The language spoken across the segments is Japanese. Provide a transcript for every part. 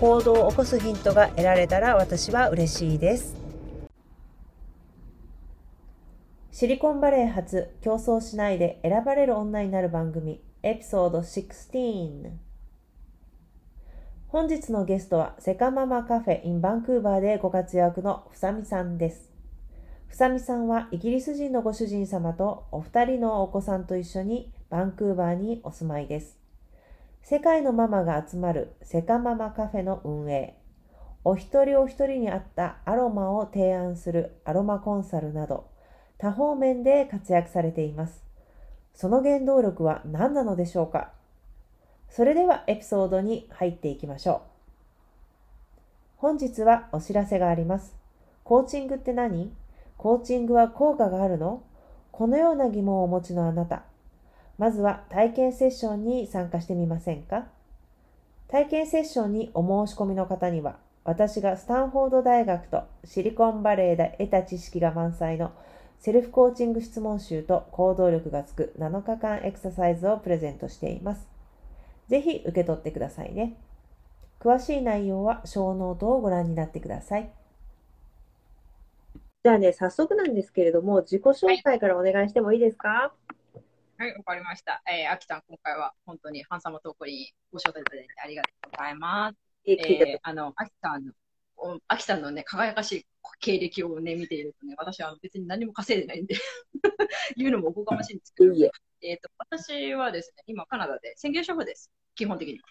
行動を起こすヒントが得られたら私は嬉しいです。シリコンバレー発競争しないで選ばれる女になる番組エピソード16本日のゲストはセカママカフェ in バンクーバーでご活躍のふさみさんです。ふさみさんはイギリス人のご主人様とお二人のお子さんと一緒にバンクーバーにお住まいです。世界のママが集まるセカママカフェの運営、お一人お一人に合ったアロマを提案するアロマコンサルなど、多方面で活躍されています。その原動力は何なのでしょうか？それではエピソードに入っていきましょう。本日はお知らせがあります。コーチングって何？コーチングは効果があるの？このような疑問をお持ちのあなた。まずは体験セッションに参加してみませんか？体験セッションにお申し込みの方には、私がスタンフォード大学とシリコンバレーで得た知識が満載のセルフコーチング質問集と行動力がつく7日間エクササイズをプレゼントしています。ぜひ受け取ってくださいね。詳しい内容はショーノートをご覧になってください。じゃあね、早速なんですけれども、自己紹介からお願いしてもいいですか、はいはい、わかりました。えー、あきさん、今回は本当にハンサムトークにご招待いただいてありがとうございます。えー、あの、あきさんの、あきさんのね、輝かしい経歴をね、見ているとね、私は別に何も稼いでないんで 言うのもおこがましいんですけど、いいえっ、と、私はですね、今カナダで専業主婦です。基本的には。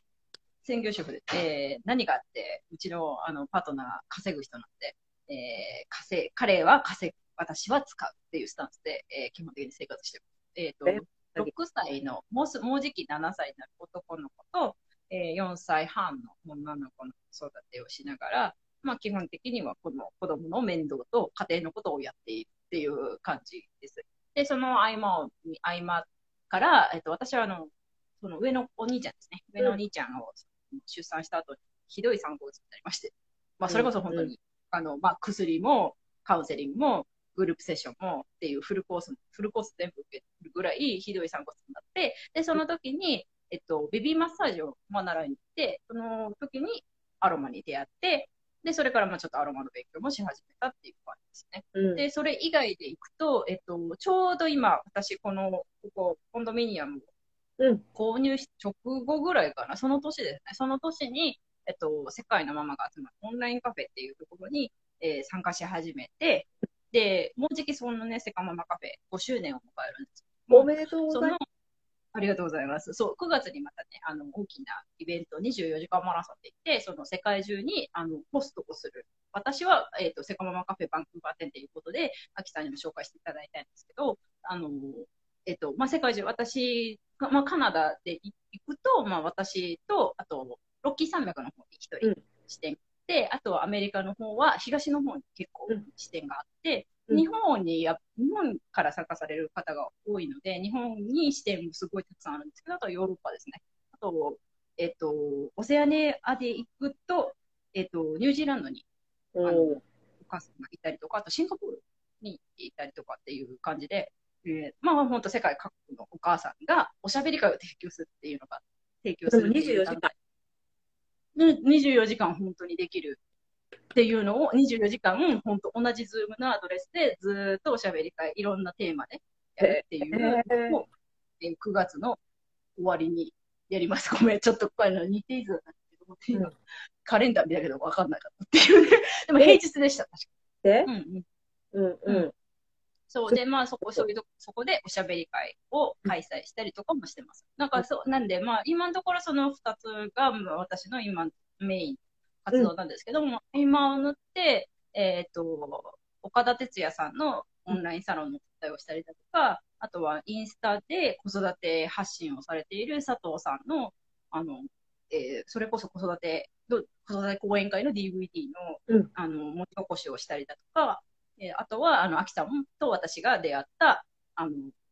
専業主婦で、えー、何があって、うちのあのパートナー稼ぐ人なんで、えー、稼彼は稼ぐ、私は使うっていうスタンスで、えー、基本的に生活してます。えっ、ー、と、6歳の、もうす、もうじき7歳になる男の子と、えー、4歳半の女の子の子育てをしながら、まあ基本的にはこの子供の面倒と家庭のことをやっているっていう感じです。で、その合間を、合間から、えっと、私はあの、その上のお兄ちゃんですね。上のお兄ちゃんを出産した後にひどい産後うつになりまして、まあそれこそ本当に、うん、あの、まあ薬もカウンセリングもグループセッションもっていうフルコース、フルコース全部受けるぐらいひどい産後になって、で、その時に、えっと、ベビーマッサージを習いに行って、その時にアロマに出会って、で、それからまあちょっとアロマの勉強もし始めたっていう感じですね。うん、で、それ以外で行くと、えっと、ちょうど今、私、この、ここ、コンドミニアムを購入し、直後ぐらいかな、その年ですね。その年に、えっと、世界のママが集まるオンラインカフェっていうところに、えー、参加し始めて、で、もうじきそのね、セカママカフェ5周年を迎えるんです。おめでとうございます。ありがとうございます。そう、9月にまたね、あの、大きなイベント、24時間マラソンって言って、その世界中に、あの、ポストをする。私は、えっ、ー、と、セカママカフェバンクーバー店ということで、アキさんにも紹介していただいたんですけど、あの、えっ、ー、と、まあ、世界中、私、まあ、カナダで行くと、まあ、私と、あと、ロッキー山脈の方に一人視点で、あとはアメリカの方は東の方に結構視点があって、うん、日本にや、日本から参加される方が多いので、日本に視点もすごいたくさんあるんですけど、あとはヨーロッパですね。あと、えっと、オセアネアで行くと、えっと、ニュージーランドに、あの、行母さんがいたりとか、あとシンガポールにいたりとかっていう感じで、えー、まあ本当世界各国のお母さんがおしゃべり会を提供するっていうのが、提供するっていう24時間。24時間本当にできるっていうのを24時間、本当同じ Zoom のアドレスでずーっとおしゃべり会、いろんなテーマでやるっていうのを、えー9月の終わりにやります。ごめん、ちょっとこれの日程図なんだけど、うんカレンダー見たけど分かんなかったっていうね。でも平日でした、確でか、に。ううんうんんうん。そう。で、まあ、そこ、そういうとこ、そこでおしゃべり会を開催したりとかもしてます。なんか、そう、なんで、まあ、今のところその二つが、まあ私の今、メイン活動なんですけども、今を塗って、えっ、と、岡田哲也さんのオンラインサロンの答えをしたりだとか、あとはインスタで子育て発信をされている佐藤さんの、あの、えーそれこそ子育て、ど子育て講演会の DVD の、うんあの、持ち起こしをしたりだとか、えーあとは、あの、秋さんと私が出会った、あの、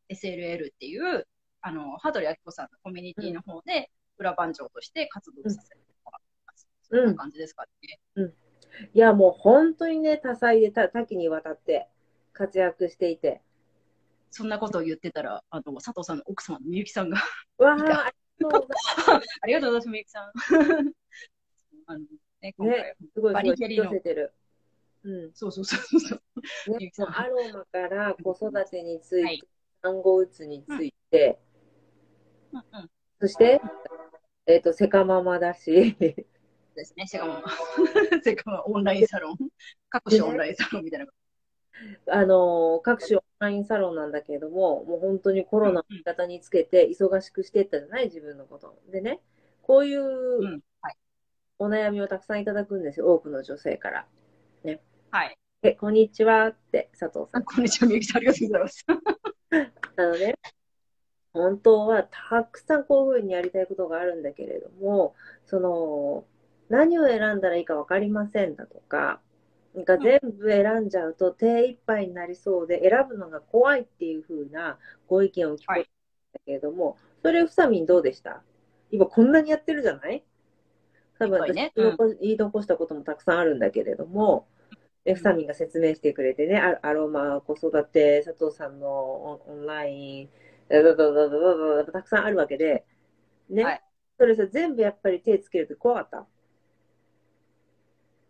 SLL っていう、あの、羽鳥明子さんのコミュニティの方で、裏番長として活動させてもらってます。うんそんな感じですかね。いや、もう本当にね、多彩で多多岐にわたって活躍していて。そんなことを言ってたら、あの、佐藤さんの奥様のみゆきさんが、わあ、ありがとうございありがとうございます、みゆきさん。あの、ね、今回、ます。すごい、すごい、バリキャリの。うん。そうそうそうそう。ねアロマから子育てについて、はい産後うつについて、うんうん。そして、えっ、と、セカママだし、ですね、セカマ。セカマオンラインサロン。各種オンラインサロンみたいな。あのー各種オンラインサロンなんだけれども、もう本当にコロナを味方につけて忙しくしていったじゃない、自分のこと。でね、こういう。お悩みをたくさんいただくんですよ、多くの女性から。はい。え、こんにちはって、佐藤さあん。こんにちは、みゆきさん。ありがとうございます。あのね、本当はたくさんこういうふうにやりたいことがあるんだけれども、その、何を選んだらいいか分かりませんだとか、なんか全部選んじゃうと手一杯になりそうで、選ぶのが怖いっていうふうなご意見を聞こえたんだけれども、それ、ふさみんどうでした？今こんなにやってるじゃない？多分私ね言い残したこともたくさんあるんだけれども、で、ふさみんが説明してくれてね、アアロマ、子育て、佐藤さんのオンライン、だだだだだだだたくさんあるわけで、ね、はい。それさ、全部やっぱり手つけると怖かった？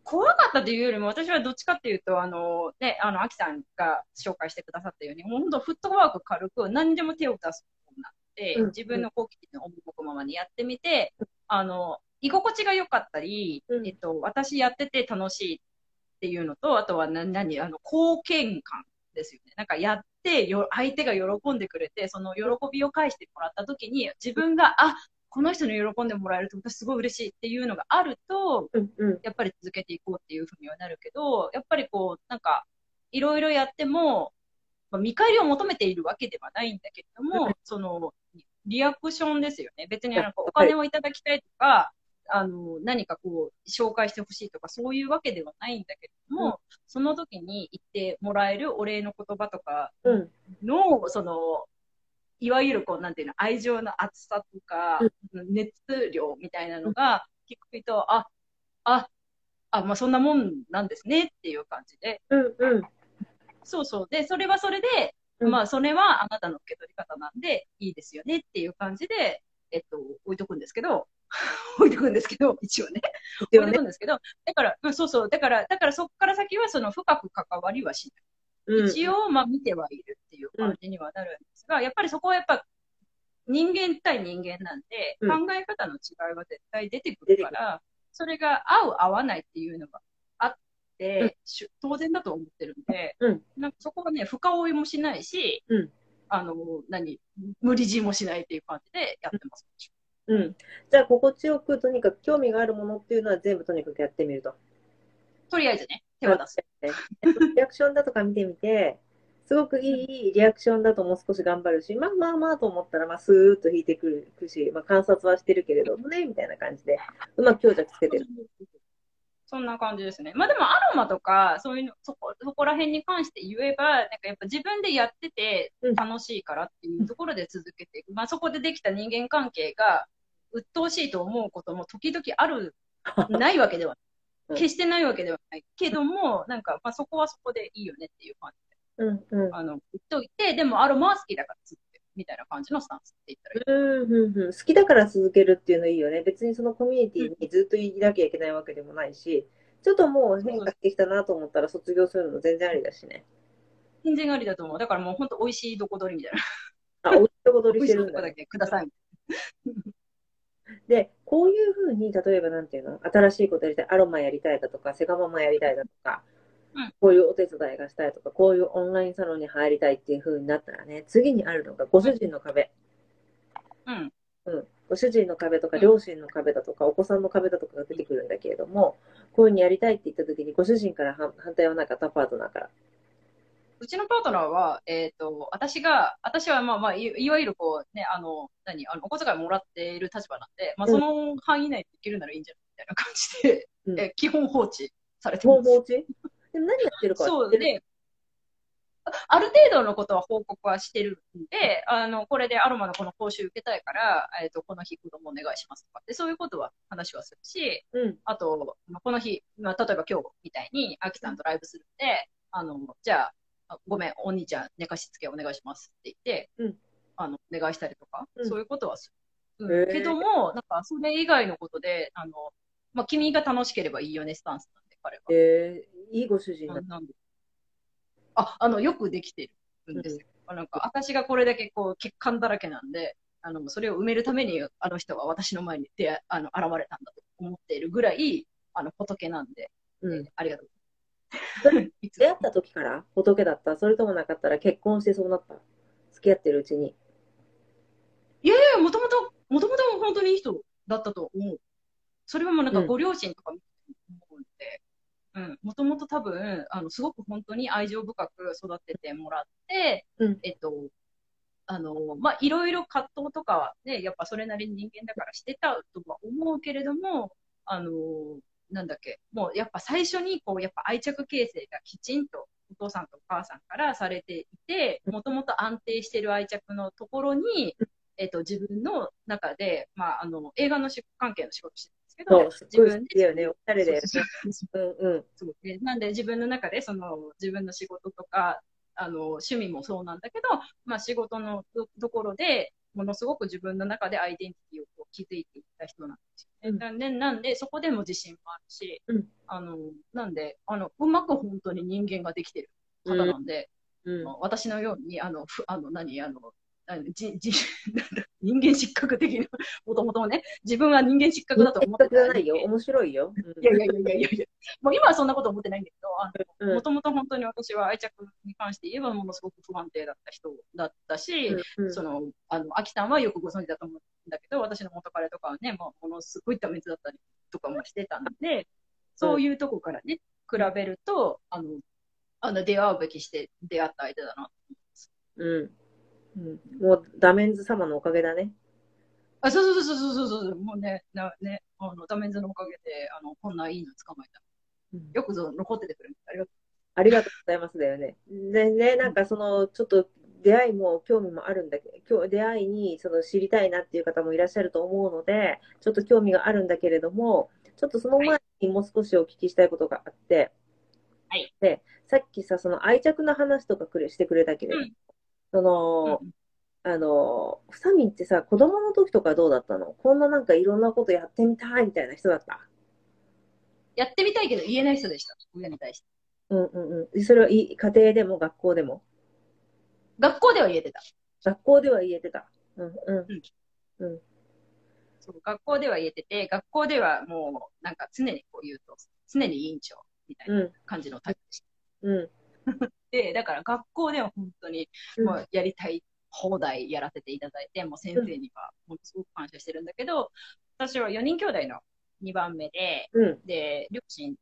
怖かったというよりも、私はどっちかっていうと、あの、ね、あの、アキさんが紹介してくださったように、もう本当フットワーク軽く何でも手を出すようになって、うん自分の好奇心の赴くままにやってみて、あの、居心地が良かったり、うん。えっと、私やってて楽しいっていうのと、あとは何、何、あの、貢献感ですよね。なんかやってよ、相手が喜んでくれて、その喜びを返してもらった時に、自分が、あ、この人に喜んでもらえると私すごい嬉しいっていうのがあると、うんうん。やっぱり続けていこうっていうふうにはなるけど、やっぱりこう、なんか、いろいろやっても、まあ見返りを求めているわけではないんだけれども、その、リアクションですよね。別になんかお金をいただきたいとか、あの、何かこう、紹介してほしいとか、そういうわけではないんだけれども、その時に言ってもらえるお礼の言葉とかうん。の、その、いわゆるこう、なんていうの、愛情の厚さとか、熱量みたいなのが聞くと、あ、あ、あ、まあそんなもんなんですねっていう感じで。うんうん。そうそう。で、それはそれで、うんまあそれはあなたの受け取り方なんでいいですよねっていう感じで、えっと、置いとくんですけど、置いとくんですけど、一応ね。置いとくんですけど、だから、うんそうそう。だから、だからそこから先はその深く関わりはしない。うん一応、まあ見てはいるっていう感じにはなるんですが、やっぱりそこはやっぱ人間対人間なんで、うん考え方の違いは絶対出てくるから、それが合う合わないっていうのがあって、うん当然だと思ってるんで、うんなんかそこはね、深追いもしないし、うんあの、何、無理強いもしないっていう感じでやってます。うん。じゃあ、心地よく、とにかく興味があるものっていうのは全部とにかくやってみると。とりあえずね、手を出す。ねリアクションだとか見てみて、すごくいいリアクションだともう少し頑張るし、まあまあまあと思ったら、まあスーッと引いてくるし、まあ観察はしてるけれどもね、みたいな感じで、うまく強弱つけてる。そんな感じですね。まあでもアロマとか、そういうの、そこ、そこら辺に関して言えば、なんかやっぱ自分でやっててうん。楽しいからっていうところで続けていく。まあそこでできた人間関係が鬱陶しいと思うことも時々ある、ないわけでは 決してないわけではない。けども、なんか、まあそこはそこでいいよねっていう感じうんうん。で、あの、言っといて、でもアロマは好きだからみたいな感じのスタンスって言ったらいい。うんうんうん好きだから続けるっていうのいいよね。別にそのコミュニティにずっといなきゃいけないわけでもないし、ちょっともう変化してきたなと思ったら卒業するの全然ありだしね。全然ありだと思う。だからもう本当美味しいどこ取りみたいな。あ、おいしいとこ取り美味してるんだね。けください。で、こういうふうに、例えばなんていうの？新しいことやりたい、アロマやりたいだとか、セガママやりたいだとか、うんこういうお手伝いがしたいとか、こういうオンラインサロンに入りたいっていうふうになったらね、次にあるのがご主人の壁。うん。うん、ご主人の壁とか、うん両親の壁だとか、お子さんの壁だとかが出てくるんだけれども、こういうふうにやりたいって言った時に、ご主人から反反対はなかった、パートナーから。うちのパートナーは、えっ、と、私が、私はまあまあ、いいわゆるこう、ね、あの、何、あの、お小遣いもらっている立場なんで、まあ、うんその範囲内でいけるならいいんじゃないみたいな感じで、うんえ基本放置されてます。放置？でも何やってるか。そうで、あある程度のことは報告はしてるんで、あの、これでアロマのこの講習受けたいから、えっ、と、この日子供お願いしますとかって、そういうことは話はするし、うん。あと、まあこの日、まあ、例えば今日みたいに、アキさんとライブするんで、あの、じゃあ、あごめん、お兄ちゃん寝かしつけお願いしますって言って、うんあの、お願いしたりとか、うんそういうことはする。けども、なんか、それ以外のことで、あの、まあ、君が楽しければいいよね、スタンスな彼は。えー、いいご主人だな。なんであ、あの、よくできてるんですよ。なんか、私がこれだけこう、欠陥だらけなんで、あの、それを埋めるために、あの人は私の前に出会あの、現れたんだと思っているぐらい、あの、仏なんで、うん。ありがとう。出会った時から仏だった？それともなかったら結婚してそうなった？付き合ってるうちに。いやいや、もともと、もともと本当にいい人だったと思う。それはもうなんかうんご両親とか見もともと多分、あの、すごく本当に愛情深く育ててもらって、うん。えっと、あの、まあ、いろいろ葛藤とかはね、やっぱそれなりに人間だからしてたとは思うけれども、あの、なんだっけ、もうやっぱ最初にこう、やっぱ愛着形成がきちんとお父さんとお母さんからされていて、もともと安定してる愛着のところに、えっと、自分の中で、まあ、あの、映画の仕関係の仕事して自分きだよね。おしゃれだよね。そうんうん。そうでなんで自分の中でその自分の仕事とかあの趣味もそうなんだけど、まあ、仕事のとところでものすごく自分の中でアイデンティティをこう築いていった人なんですよね。うんなんでなんでそこでも自信もあるし、うんあのなんであのうまく本当に人間ができてる方なんで、うん。私のようにあのふあの何あのじじ なんだ人間失格的な、もともとね、自分は人間失格だと思ってじゃないよ。面白いよ。いやいやいやいやいやもう今はそんなこと思ってないんだけど、もともと本当に私は愛着に関して言えばものすごく不安定だった人だったし、うんうんその、あの、秋さんはよくご存知だと思うんだけど、私の元彼とかはね、もうものすごいダメだったりとかもしてたんで、そういうとこからね、比べると、あの、あの、出会うべきして出会った相手だな。うん。うん。もう、ダメンズ様のおかげだね。あ、そうそうそうそうそうそう、もうね、なね、あの、ダメンズのおかげで、あの、こんないいの捕まえた。うんよくぞ残っててくれる。ありがとありがとうございますだよね。でね、なんかその、ちょっと出会いも興味もあるんだけど、今日出会いにその知りたいなっていう方もいらっしゃると思うので、ちょっと興味があるんだけれども、ちょっとその前にもう少しお聞きしたいことがあって、はい。で、さっきさ、その愛着の話とかくれしてくれたけれど、うんその、うんあの、ふさみんってさ、子供の時とかどうだったの？こんななんかいろんなことやってみたいみたいな人だった？やってみたいけど言えない人でした。親に対して。うんうんうん。それはいい家庭でも学校でも？学校では言えてた。学校では言えてた。うんうん。うん。そう学校では言えてて、学校ではもう、なんか常にこう言うと、常に委員長みたいなうん。感じのタイプでした。うん。で、だから学校では本当に、うんもうやりたい放題やらせていただいて、もう先生にはものすごく感謝してるんだけど、私は4人兄弟の2番目で、うん。で、両親、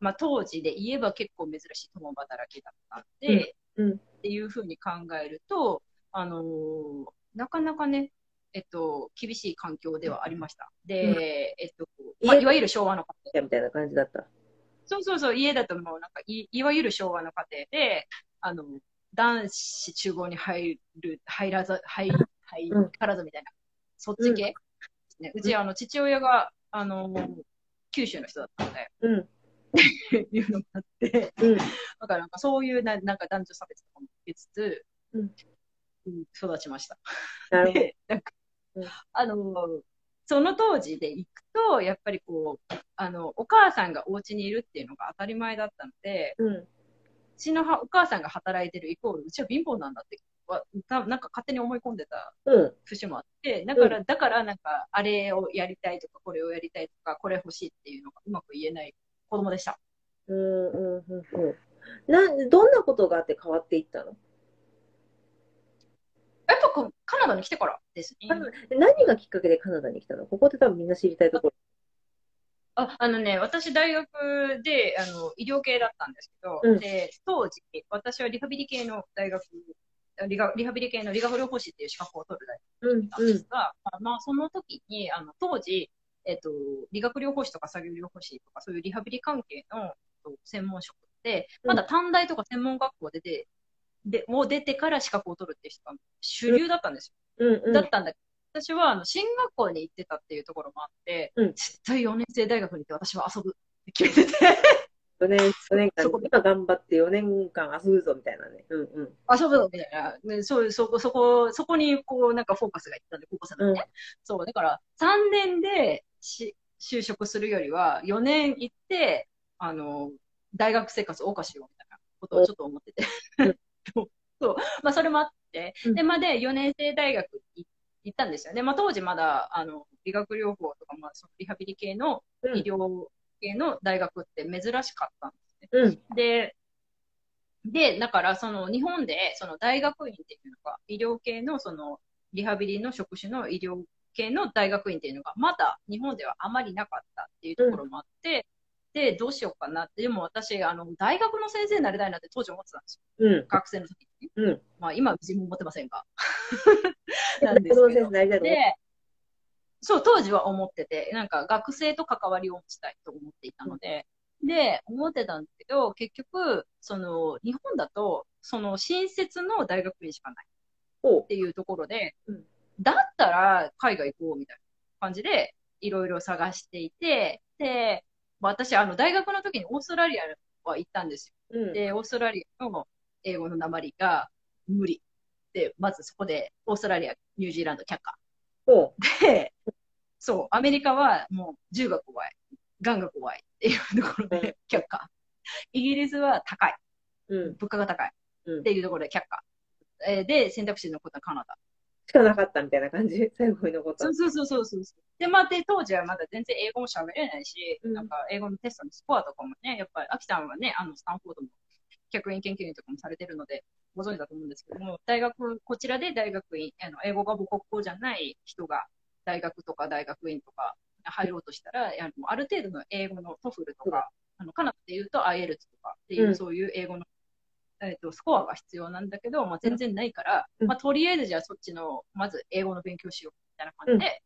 まあ当時で言えば結構珍しい共働きだったんで、うんうんっていうふうに考えると、あのーなかなかね、えっと、厳しい環境ではありました。で、うんえっと、まあ、家いわゆる昭和の家庭。みたいな感じだった。そうそうそう、家だともうなんかい、いわゆる昭和の家庭で、あの、男子厨房に入る、入らず、入、入らずみたいな、そっち系、ね、うち、あの、父親が、あの、九州の人だったので、うん。っていうのがあって、うん。だからなんかそういうななんか男女差別とかも受けつつ、うんうん育ちました。なるほど。で、なんかうん、あの、その当時で行くと、やっぱりこう、あの、お母さんがお家にいるっていうのが当たり前だったので、うん。うちのはお母さんが働いてるイコール、うちは貧乏なんだって、わ多分なんか勝手に思い込んでたうん。節もあって、だから、だからなんか、あれをやりたいとか、これをやりたいとか、これ欲しいっていうのがうまく言えない子供でした。うん。うん。うん。うん。な、どんなことがあって変わっていったの？やっぱこうカナダに来てからですね。何がきっかけでカナダに来たの？ここって多分みんな知りたいところ。あ、あのね、私大学で、あの、医療系だったんですけど、うんで、当時、私はリハビリ系の大学、リハリハビリ系の理学療法士っていう資格を取る大学うん。なんですが、まあまあ、その時に、あの、当時、えっと、理学療法士とか作業療法士とか、そういうリハビリ関係のえっと専門職って、まだ短大とか専門学校出て、で、もう出てから資格を取るっていう人が主流だったんですよ。うん。うん。だったんだけど、私は、あの、進学校に行ってたっていうところもあって、うん絶対4年生大学に行って私は遊ぶって決めてて、4年、4年間そこ、今頑張って4年間遊ぶぞみたいなね。うんうん。遊ぶぞみたいな、ね、そうそこ、そこ、そこに、こう、なんかフォーカスがいったんで、高校生のね。そう、だから、3年でし就職するよりは、4年行って、あの、大学生活を謳歌しようみたいなことをちょっと思ってて。そう。まあ、それもあって、うんで、まあ、で、4年生大学い行ったんですよね。まあ、当時まだ、あの、理学療法とか、まあ、そのリハビリ系のうん医療系の大学って珍しかったんですね。うん。で、で、だから、その、日本で、その、大学院っていうのが、医療系の、その、リハビリの職種の医療系の大学院っていうのが、まだ日本ではあまりなかったっていうところもあって、で、どうしようかなって、でも私、あの、大学の先生になりたいなって当時思ってたんですよ。うん。学生の時に。うん。まあ、今は自分も持ってませんが。そう、当時は思ってて、なんか学生と関わりを持ちたいと思っていたので、で、思ってたんですけど、結局、その、日本だと、その、新設の大学院しかないほっていうところで、うんだったら海外行こうみたいな感じで、いろいろ探していて、で、まあ私、あの、大学の時にオーストラリアは行ったんですよ。う。うん。で、オーストラリアの英語の鉛が無理。で、まずそこで、オーストラリア、ニュージーランド却下。ほで、そう、アメリカはもう銃が怖い、ガンが怖いっていうところで却下。イギリスは高い、う。うん。物価が高いうんっていうところで却下。えーで、選択肢に残ったカナダ。しかなかったみたいな感じ？最後に残ったそ。うそうそうそうそう。で、まあ、で、当時はまだ全然英語も喋れないし、うんなんか英語のテストのスコアとかもね、やっぱり、アキさんはね、あの、スタンフォードの客員研究員とかもされてるので、ご存知だと思うんですけども、大学、こちらで大学院、あの、英語が母国語じゃない人が、大学とか大学院とか入ろうとしたら、あのある程度の英語の TOEFL とか、あの、カナダで言うと IELTS とかっていう、うんそういう英語のえっと、スコアが必要なんだけど、まあ、全然ないから、うん。まあ、とりあえずじゃあそっちの、まず英語の勉強しようみたいな感じで、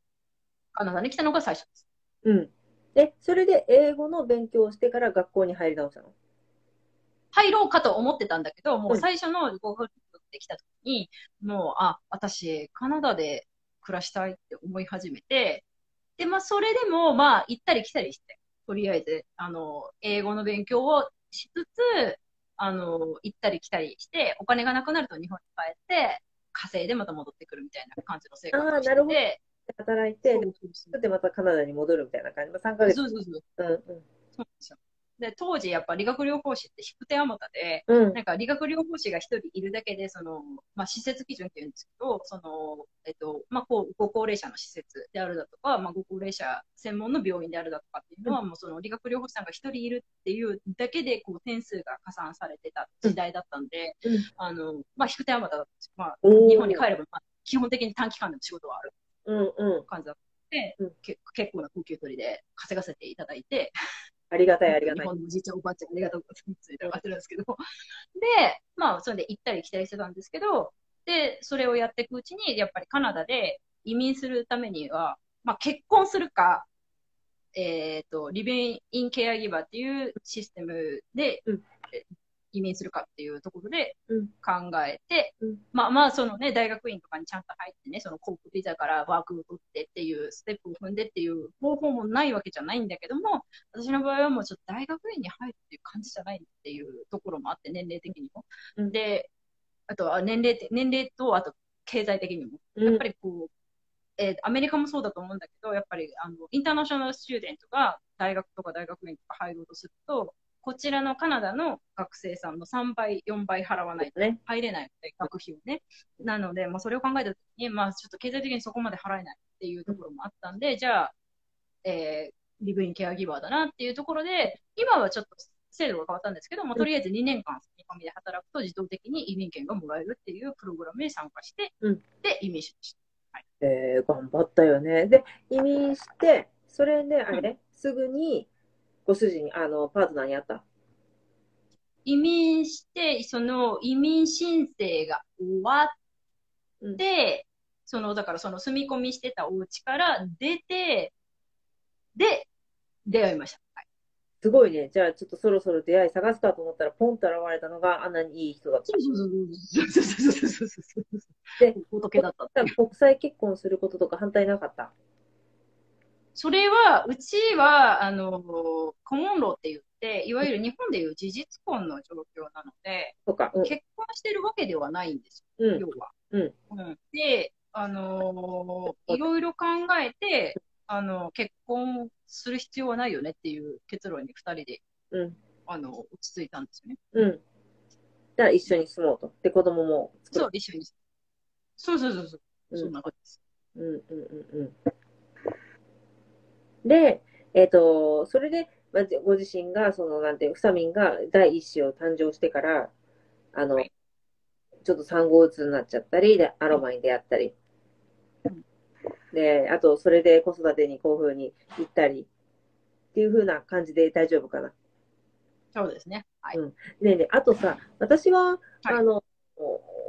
カナダに来たのが最初です。うん。で、それで英語の勉強をしてから学校に入り直したの？入ろうかと思ってたんだけど、もううん。最初の語学できた時に、もう、あ、私、カナダで暮らしたいって思い始めて、で、まあ、それでも、まあ、行ったり来たりして、とりあえず、あの、英語の勉強をしつつ、あの、行ったり来たりして、お金がなくなると日本に帰って、稼いでまた戻ってくるみたいな感じの生活をしてて、働いて、そうでそうそうでまたカナダに戻るみたいな感じ。まあ、3ヶ月。そうそうそう。うんうん。そうなんですよ。で、当時やっぱ理学療法士って引く手あまたで、うん。なんか理学療法士が一人いるだけで、その、まあ、施設基準っていうんですけど、その、えっと、まあ、こう、ご高齢者の施設であるだとか、まあ、ご高齢者専門の病院であるだとかっていうのは、もうその理学療法士さんが一人いるっていうだけで、こう、点数が加算されてた時代だったんで、うん。あの、まあ、引く手あまただったんですよ。まあ、日本に帰れば、まあ、基本的に短期間でも仕事はある。うんうん。感じだったので、うん。け結構な高級取りで稼がせていただいて、ありがたい、ありがたい。日本のおじいちゃん、おばあちゃん、ありがとうございます。みたいな感じなんですけど。で、まあ、それで行ったり来たりしてたんですけど、で、それをやっていくうちに、やっぱりカナダで移民するためには、まあ、結婚するか、えっ、と、 Live-in Caregiver っていうシステムで、うんえ移民するかっていうところでうん考えて、うんまあまあ、そのね、大学院とかにちゃんと入ってね、その航空ビザからワークを取ってっていうステップを踏んでっていう方法もないわけじゃないんだけども、私の場合はもうちょっと大学院に入るっていう感じじゃないっていうところもあって、年齢的にも。うんで、あとは年齢年齢と、あと経済的にも。うんやっぱりこう、えーアメリカもそうだと思うんだけど、やっぱりあのインターナショナルスチューデントが大学とか大学院とか入ろうとすると、こちらのカナダの学生さんの3倍、4倍払わないとね。入れないので、学費をね。なので、まあ、それを考えたときに、まあ、ちょっと経済的にそこまで払えないっていうところもあったんで、じゃあ、えー、リブインケアギバーだなっていうところで、今はちょっと制度が変わったんですけども、とりあえず2年間、日本で働くと自動的に移民権がもらえるっていうプログラムに参加して、うんで、移民しました。えー、頑張ったよね。で、移民して、それで、あれね、すぐに、ご主人、あの、パートナーに会った？移民して、その移民申請が終わって、うん、その、だからその住み込みしてたお家から出て、で、出会いました。はい、すごいね。じゃあ、ちょっとそろそろ出会い探すかと思ったら、ポンと現れたのが、あんなにいい人だった。そうそうそうそう。で、仏だった。国際結婚することとか反対なかったそれは、うちは、あの、コモンローって言って、いわゆる日本でいう事実婚の状況なので、とか、うん。結婚してるわけではないんですよ、うん。要は。うんうんで、あのーいろいろ考えて、あの、結婚する必要はないよねっていう結論に二人で、うん。あの、落ち着いたんですよね。うん。だから一緒に住もうと。で、子供も。そう、一緒に。そうそうそうそう。うんそんな感じです。うんうんうんうん。で、えっ、と、それで、まあ、ご自身が、その、なんていう、フサミンが第一子を誕生してから、あの、はいちょっと産後うつになっちゃったり、で、アロマに出会ったりうん。で、あと、それで子育てにこういうふうに行ったり、っていうふうな感じで大丈夫かな。そうですね。はい。ねえねえ、あとさ、私は、はいあの、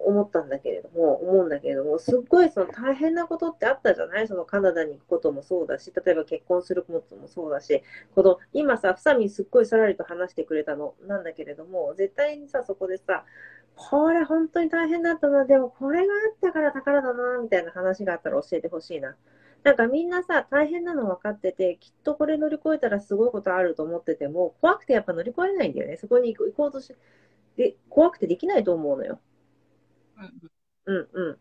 思ったんだけれども、思うんだけれども、すっごいその大変なことってあったじゃない？そのカナダに行くこともそうだし、例えば結婚することもそうだし、この、今さ、フサミンすっごいさらりと話してくれたのなんだけれども、絶対にさ、そこでさ、これ本当に大変だったな、でもこれがあったから宝だな、みたいな話があったら教えてほしいな。なんかみんなさ、大変なの分かってて、きっとこれ乗り越えたらすごいことあると思ってても、怖くてやっぱ乗り越えないんだよね。そこに行こうとしで、怖くてできないと思うのよ。うんうん。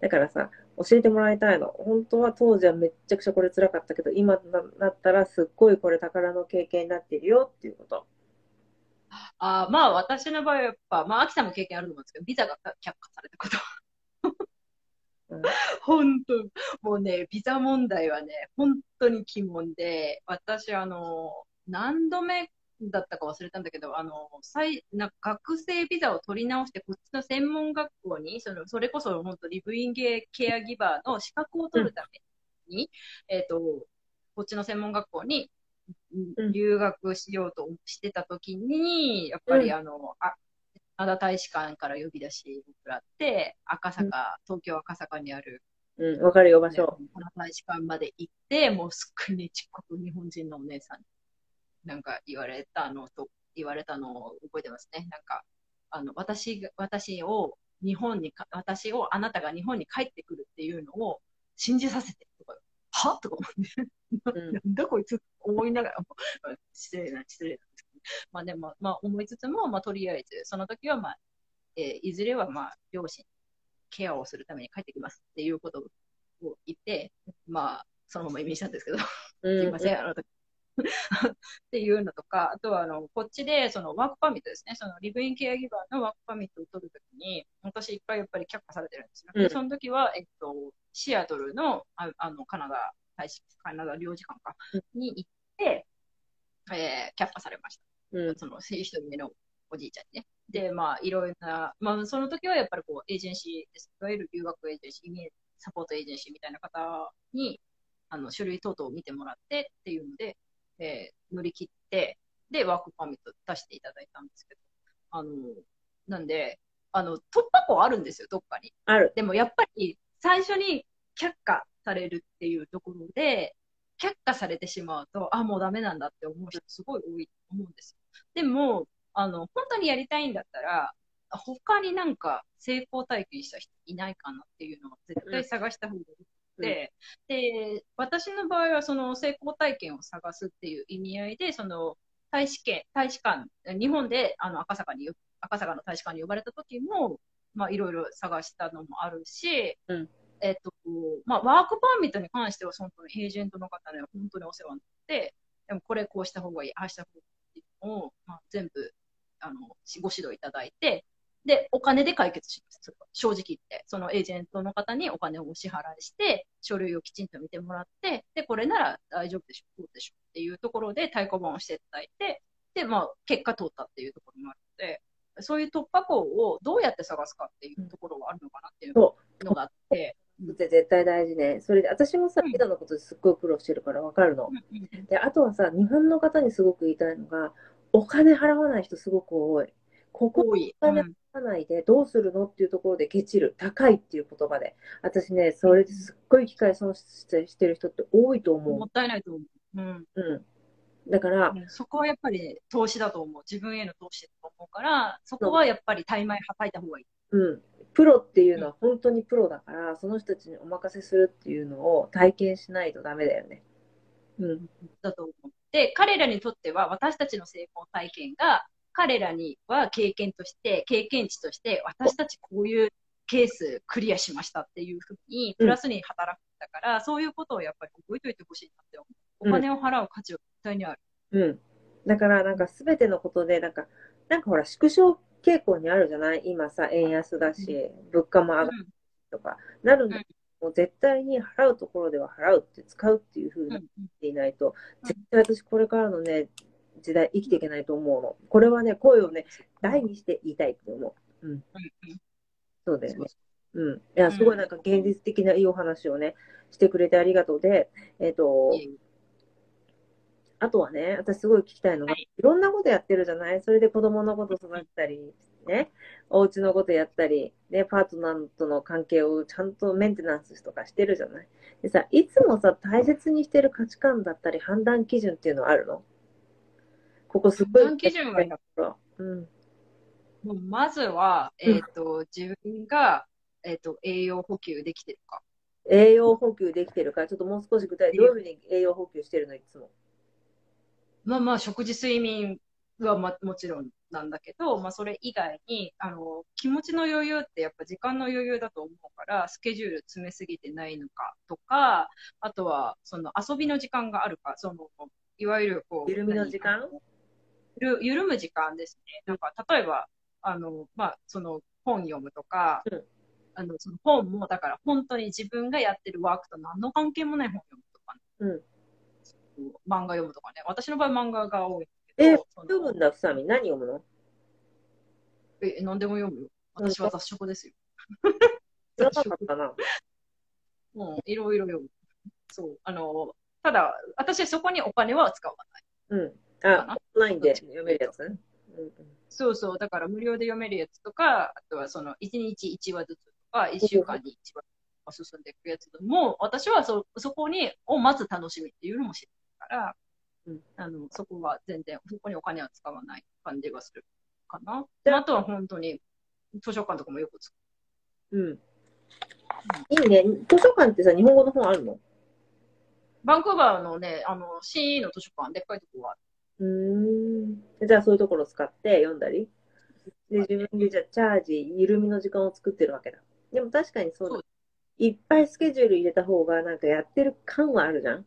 だからさ、教えてもらいたいの。本当は当時はめっちゃくちゃこれ辛かったけど、今ななったらすっごいこれ宝の経験になってるよっていうこと。あーまあ、私の場合はやっぱ、まあ、秋さんも経験あると思うんですけど、ビザが却下されたこと。うん本当、もうね、ビザ問題はね、本当に鬼門で、私、あの、何度目だったか忘れたんだけど、あの、最、な学生ビザを取り直して、こっちの専門学校に、その、それこそ本当リブインゲーケアギバーの資格を取るために、えっと、こっちの専門学校にうん。留学しようとしてた時に、やっぱりあの、あ、カナダ大使館から呼び出しをもらって、赤坂、東京赤坂にある、うん、わかるよ、場所。大使館まで行って、もうすっごいね、ちっこく日本人のお姉さんに、なんか言われたのと、言われたのを覚えてますね。なんか、あの、私が、私を日本にか、私をあなたが日本に帰ってくるっていうのを信じさせてとか、は？とか思って、うん。なんだこいつ思いながらも、失礼な、失礼なんですけど、まあでも、まあ思いつつも、まあとりあえず、その時はまあ、えーいずれはまあ、両親、ケアをするために帰ってきますっていうことを言って、まあ、そのまま移民したんですけど、すうん。いません、あの時。っていうのとか、あとはあの、こっちでそのワークパミットですね、そのリブインケアギバーのワークパミットを取るときに、私一回やっぱり却下されてるんですよ。うんで、その時は、えっと、シアトルの、ああの、カナダ大使、カナダ領事館か、に行って、えー、却下されました。うんその、一人目のおじいちゃんにね。で、まあ、いろいろな、まあ、その時はやっぱりこう、エージェンシーです。いわゆる留学エージェンシー、サポートエージェンシーみたいな方に、あの、書類等々を見てもらってっていうので、えー乗り切って、で、ワークパーミット出していただいたんですけど、あの、なんで、あの、突破口あるんですよ、どっかに。ある。でもやっぱり最初に却下されるっていうところで、却下されてしまうと、あ、もうダメなんだって思う人すごい多いと思うんですよ。でも、あの、本当にやりたいんだったら、他になんか成功体験した人いないかなっていうのを絶対探した方がいい。で、で、私の場合はその成功体験を探すっていう意味合いで、その大使権、大使館、日本であの赤坂に、赤坂の大使館に呼ばれた時も、まあいろいろ探したのもあるし、うん、えっと、まあワークパーミットに関しては、そのエージェントの方には本当にお世話になって、でもこれこうした方がいい、ああした方がいいっていうのを、まあ、全部、あの、ご指導いただいて、で、お金で解決します。正直言って。そのエージェントの方にお金をお支払いして、書類をきちんと見てもらって、で、これなら大丈夫でしょ、どうでしょうっていうところで太鼓判をしていただいて、で、まあ、結果通ったっていうところもあるので、そういう突破口をどうやって探すかっていうところはあるのかなっていうのがあって。って絶対大事ね。それで、私もさ、ピザのことですっごい苦労してるからわかるの。で、あとはさ、日本の方にすごく言いたいのが、お金払わない人すごく多い。ここお金払わないでどうするのっていうところでケチる。高いっていう言葉で。私ね、それですっごい機会損失してる人って多いと思う。もったいないと思う。うん。うん。だから、そこはやっぱり投資だと思う。自分への投資だと思うから、そこはやっぱり大枚はたいた方がいい。うん。プロっていうのは本当にプロだから、うん、その人たちにお任せするっていうのを体験しないとダメだよね。うん。だと思う。で、彼らにとっては私たちの成功体験が彼らには経験として、経験値として、私たちこういうケースクリアしましたっていうふうに、プラスに働くんだから、うん、そういうことをやっぱり覚えておいてほしいなって思う。お金を払う価値は絶対にある。うん。だから、なんかすべてのことで、なんか、なんかほら、縮小傾向にあるじゃない？今さ、円安だし、物価も上がるとか、なるんだけど、もう絶対に払うところでは払うって、使うっていうふうに言っていないと、絶対私これからのね、時代生きていけないと思うの。これはね、声をね、大にして言いたいって思う。うん。そうだよね。うん。いや、すごいなんか現実的ないいお話をね、してくれてありがとうで、えっ、ー、と、あとはね、私すごい聞きたいのが、はい、いろんなことやってるじゃない？それで子供のこと育てたり、ね、お家のことやったり、ね、パートナーとの関係をちゃんとメンテナンスとかしてるじゃない？でさ、いつもさ、大切にしてる価値観だったり判断基準っていうのはあるの？ここすごい。判断基準は、うん、もうまずは、えっ、ー、と、うん、自分が、えっ、ー、と、栄養補給できてるか。栄養補給できてるか、ちょっともう少し具体的にどういうふうに栄養補給してるの、いつも？まあまあ、食事、睡眠は、ま、もちろんなんだけど、まあ、それ以外に、あの、気持ちの余裕ってやっぱ時間の余裕だと思うから、スケジュール詰めすぎてないのかとか、あとは、その遊びの時間があるか、その、いわゆる、こう、緩みの時間？ゆ緩む時間ですね。なんか、例えば、あの、まあ、その、本読むとか、うん、あの、その本も、だから本当に自分がやってるワークと何の関係もない本読むとか、ね、うん漫画読むとかね。私の場合漫画が多いけど。え、読むんだ、ふさみ。何読むの？え、何でも読むよ。私は雑食ですよ。雑食かな。うん、いろいろ読む。そう。あの、ただ、私そこにお金は使わない。うん。あ、オンラインで読めるやつ、ね、うん、そうそう。だから無料で読めるやつとか、あとはその1日1話ずつとか、1週間に1話進んでいくやつも、私はそそこにを待つ楽しみっていうのも知ってから、うん、あの、そこは全然、そこにお金は使わない感じがするかな。で、あとは本当に、図書館とかもよく使う。うん。いいね。図書館ってさ、日本語の本あるの？バンクーバーのね、あの、CE の図書館、でっかいとこはある。うん。じゃあそういうところを使って読んだり？で、自分でじゃあチャージ、緩みの時間を作ってるわけだ。でも確かにそうだ。いっぱいスケジュール入れた方がなんかやってる感はあるじゃん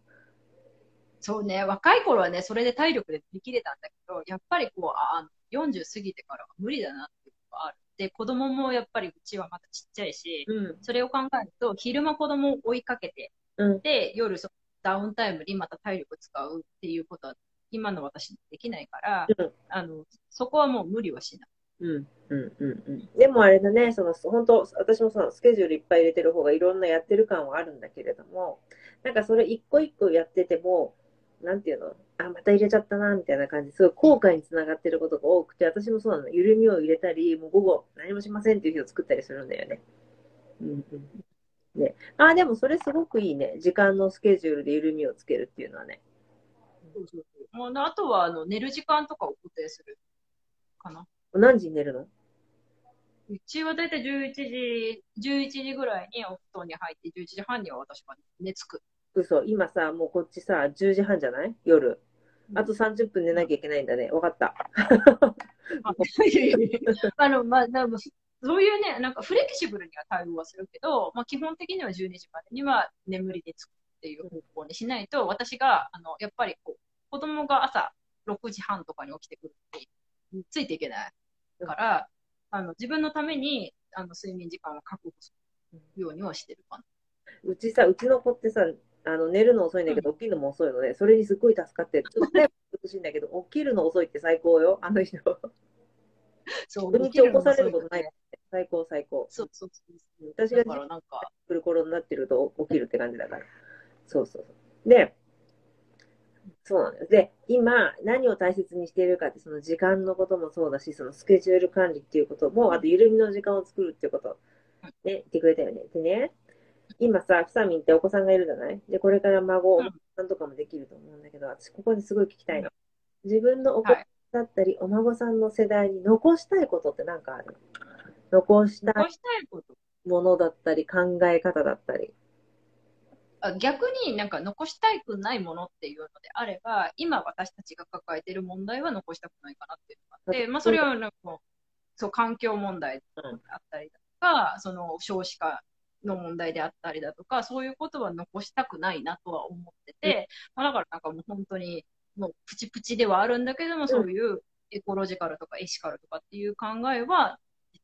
そうね、若い頃はね、それで体力で振り切れたんだけど、やっぱりこう、あ40過ぎてからは無理だなっていうのがある。で、子供もやっぱりうちはまだちっちゃいし、うん、それを考えると、昼間子供を追いかけて、うん、で、夜そダウンタイムにまた体力使うっていうことは、今の私できないから、うん、あの、そこはもう無理はしない。うん、うん、うん、うん。でもあれだね、その、本当私もそのスケジュールいっぱい入れてる方がいろんなやってる感はあるんだけれども、なんかそれ一個一個やってても、なんていうの？あ、また入れちゃったな、みたいな感じ、すごい後悔につながってることが多くて、私もそうなの。緩みを入れたり、もう午後何もしませんっていう日を作ったりするんだよね。うんうん。ね。あ、でもそれすごくいいね。時間のスケジュールで緩みをつけるっていうのはね。そうそうそうもうあとはあの寝る時間とかを固定するかな。何時に寝るの？うちはだいたい11時、11時ぐらいにお布団に入って、11時半には私が寝つく。嘘、今さ、もうこっちさ、10時半じゃない？夜。あと30分寝なきゃいけないんだね。わかった。あの、まあ、でもそういうね、なんかフレキシブルには対応はするけど、まあ、基本的には12時までには眠りにつくっていう方向にしないと、私が、あの、やっぱりこう、子供が朝6時半とかに起きてくるって、ついていけないから、あの、自分のために、あの、睡眠時間を確保するようにはしてるかな。うちさ、うちの子ってさ、あの寝るの遅いんだけど、起きるのも遅いので、それにすっごい助かってる。ちょっと早く欲しいんだけど、起きるの遅いって最高よ、あの人。そう土日起こされることない。最高、最高。そうそうそう。私がなんか、来る頃になってると起きるって感じだから。そうそうそう。で、そうなんです。で、今、何を大切にしているかって、その時間のこともそうだし、そのスケジュール管理っていうことも、あと緩みの時間を作るっていうこと、ね、言ってくれたよね。でね、今さ、ふさみんってお子さんがいるじゃない？で、これから孫、おうん孫さんとかもできると思うんだけど、私、ここですごい聞きたいの。自分のお子さんだったり、お孫さんの世代に残したいことって何かある？残したい残したいこと。ものだったり、考え方だったり。あ逆になんか残したくないものっていうのであれば、今私たちが抱えている問題は残したくないかなっていうのがあって、まあそれはなんかそう環境問題であったりだとか、その少子化の問題であったりだとか、そういうことは残したくないなとは思ってて、まあ、だからなんかもう本当にもうプチプチではあるんだけども、そういうエコロジカルとかエシカルとかっていう考えは、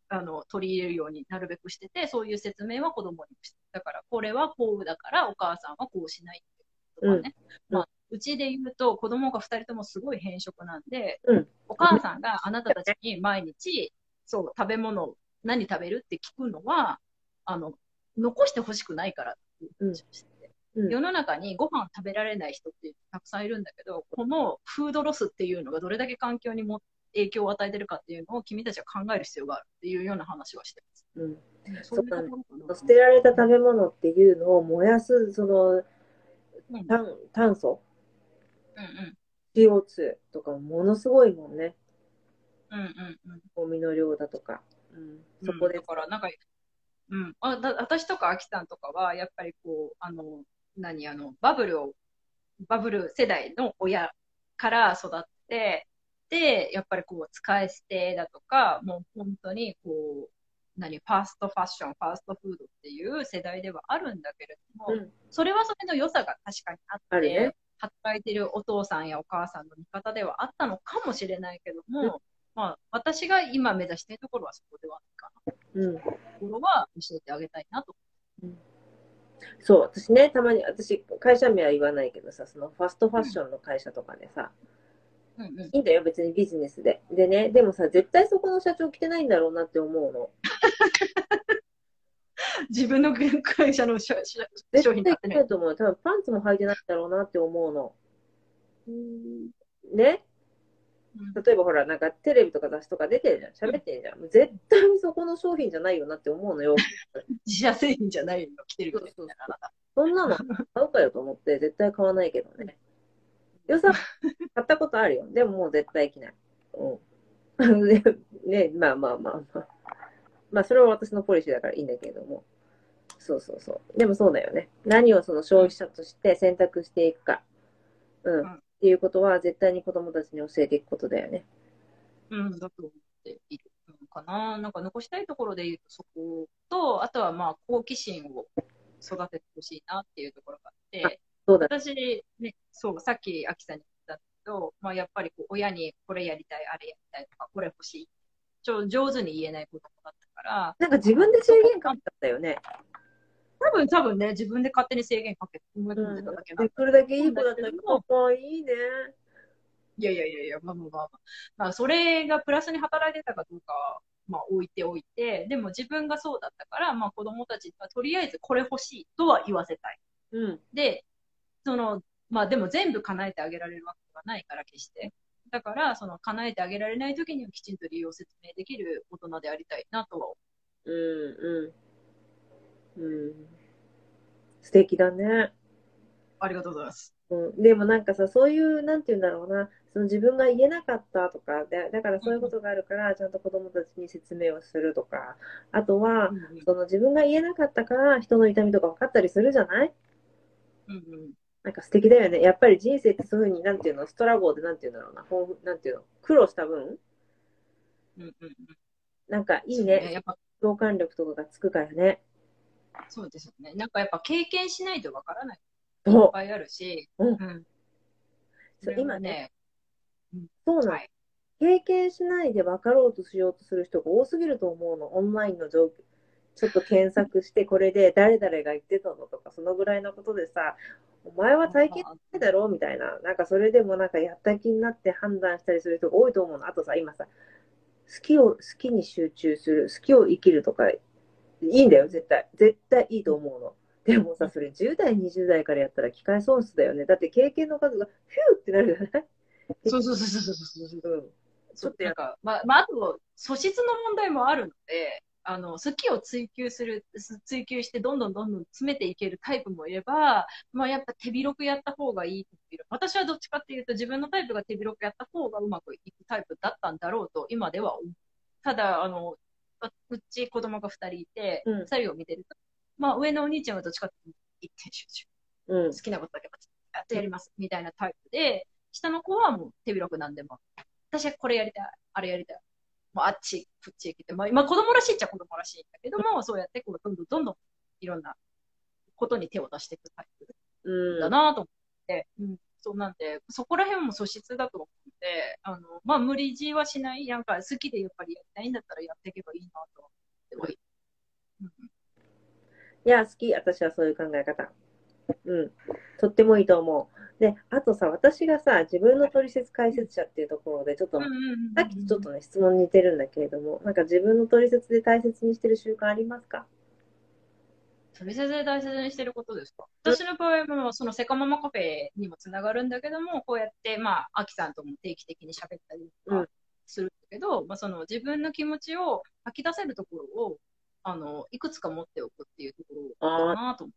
あの、取り入れるようになるべくしてて、そういう説明は子供にもして。だから、これはこうだから、お母さんはこうしないっていうことかね。うんまあ、うちで言うと、子供が二人ともすごい変色なんで、うんお母さんがあなたたちに毎日、そう、食べ物、何食べるって聞くのは、あの、残してほしくないからっていう話をしてて。うん世の中にご飯食べられない人ってたくさんいるんだけど、このフードロスっていうのがどれだけ環境にも影響を与えてるかっていうのを君たちは考える必要があるっていうような話はしてます。うん。そういう捨てられた食べ物っていうのを燃やす、そのうん。炭炭素、うん CO2 とかものすごいもんね。うんうんうん。うんゴミの量だとか。うん、そこで。だ、から、なんか、うん、あだ私とかアキさんとかは、やっぱりこう、あの、何、あの、バブルを、バブル世代の親から育って、で、やっぱりこう、使い捨てだとか、もう本当にこう、何、ファーストファッション、ファーストフードっていう世代ではあるんだけれども、うん、それはそれの良さが確かにあって、ね働いてるお父さんやお母さんの味方ではあったのかもしれないけども、うんまあ、私が今目指しているところはそこではないかな。うん。ところは教えてあげたいなと。そう、私ね、たまに、私、会社名は言わないけどさ、そのファストファッションの会社とかでさ、うんうん、いいんだよ、別にビジネスで。でね、でもさ、絶対そこの社長着てないんだろうなって思うの。自分の会社の商品買ってない対着てない。と思う。多分パンツも履いてないんだろうなって思うの。ね？うん例えばほら、なんかテレビとか雑誌とか出てるじゃん。喋ってるじゃん。絶対にそこの商品じゃないよなって思うのよ。自社製品じゃないの？着てるよねそうそうみたいなあなたそんなの買うかよと思って絶対買わないけどね。よさ、買ったことあるよ。でももう絶対着ない。うん。でね、まあまあまあまあ。まあそれは私のポリシーだからいいんだけれども。そうそうそう。でもそうだよね。何をその消費者として選択していくか。うん。うんっていうことは絶対に子供たちに教えていくことだよね。うん、だと思っているのかな。なんか残したいところで言うとそこと、あとはまあ好奇心を育ててほしいなっていうところがあって、そうだ。私、ね、そう、さっきアキさんに言ったけど、まあやっぱりこう親にこれやりたい、あれやりたいとか、これ欲しい。ちょ上手に言えない子供だったから、なんか自分で制限かけたんだよね。多分多分ね、自分で勝手に制限かけて思い込んでただけなんだでそれだけいい子だったら、かわいいね。いやいやいやいや、まあまあまあまあ。まあ、それがプラスに働いてたかどうかは、まあ置いておいて、でも自分がそうだったから、まあ子供たちにはとりあえずこれ欲しいとは言わせたい。うん。で、その、まあでも全部叶えてあげられるわけがないから決して。だから、その叶えてあげられない時にはきちんと理由を説明できる大人でありたいなとは思うんうん。うん。素敵だね。う。ありがとうございます。うん、でもなんかさ、そういう、なんて言うんだろうな、その自分が言えなかったとか、だだからそういうことがあるから、ちゃんと子供たちに説明をするとか、あとは、その自分が言えなかったから人の痛みとか分かったりするじゃない？うんうんなんか素敵だよね。やっぱり人生ってそういうふうに、なんていうの、ストラゴーでなんていうんだろうな、ほうなんていうの、苦労した分、うんうんうんなんかいいそうね。やっぱ共感力とかがつくからね。そうですよね。なんかやっぱ経験しないとわからないいっ。ぱいあるし、うんんそう今ね、ね、そうなの。はい。経験しないで分かろうとしようとする人が多すぎると思うの。オンラインの状況。ちょっと検索して、これで誰々が言ってたのとか、そのぐらいのことでさ、お前は体験ないだろうみたいな。なんかそれでもなんかやった気になって判断したりする人が多いと思うの。あとさ、今さ、好きを、好きに集中する、好きを生きるとか、いいんだよ、絶対。絶対いいと思うの。でもさ、それ10代、20代からやったら機械損失だよね。だって経験の数がヒューってなるじゃない？そうそうそうそうそうそう。うん。ちょっとやなんか、まあ、まあ、あと、素質の問題もあるので、あの、好きを追求する、す追求してどんどんどんどん詰めていけるタイプもいれば、まあやっぱ手広くやった方がいいっていう。私はどっちかっていうと自分のタイプが手広くやった方がうまくいくタイプだったんだろうと今では思う。ただ、あの、あうち子供が二人いて、うん二人を見てると、まあ上のお兄ちゃんはどっちかっていうと一点集中。うん好。きなことだけやってやります、みたいなタイプで、下の子はもう手広くなんでも、私はこれやりたい、あれやりたい。もうあっち、こっちへ来て、まあ、まあ子供らしいっちゃ子供らしいんだけども、そうやってこうどんどんどんどんいろんなことに手を出していくタイプうん。だなと思って、うん、そうなんで、そこら辺も素質だと思って、あの、まあ無理強いはしない、なんか好きでやっぱりやりたいんだったらやっていけばいいなと思ってはいる。うんいや、好き。私はそういう考え方。うん。とってもいいと思う。で、あとさ、私がさ、自分の取説解説者っていうところで、ちょっと、うんうんうんさっきとちょっとね、質問に似てるんだけれども、なんか自分の取説で大切にしてる習慣ありますか？取説で大切にしてることですか？私の場合も、そのセカママカフェにもつながるんだけども、こうやって、まあ、アキさんとも定期的に喋ったりとうん。かするんだけど、まあ、その自分の気持ちを吐き出せるところを、あの、いくつか持っておくっていうところだなと思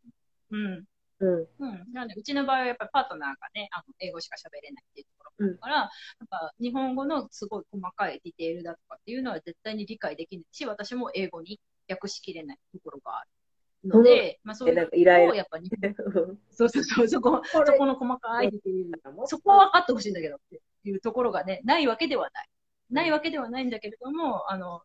う。うん。うん。うん。なんで、うちの場合はやっぱりパートナーがね、あの、英語しか喋れないっていうところがあるから、やっぱ日本語のすごい細かいディテールだとかっていうのは絶対に理解できないし、私も英語に訳しきれないところがあるので、まあそうえ、いう。のをやっぱ日本そうそうそう、そこ、そこの細かいディテール、そこは分かってほしいんだけどっていうところがね、ないわけではない。ないわけではないんだけれども、あの、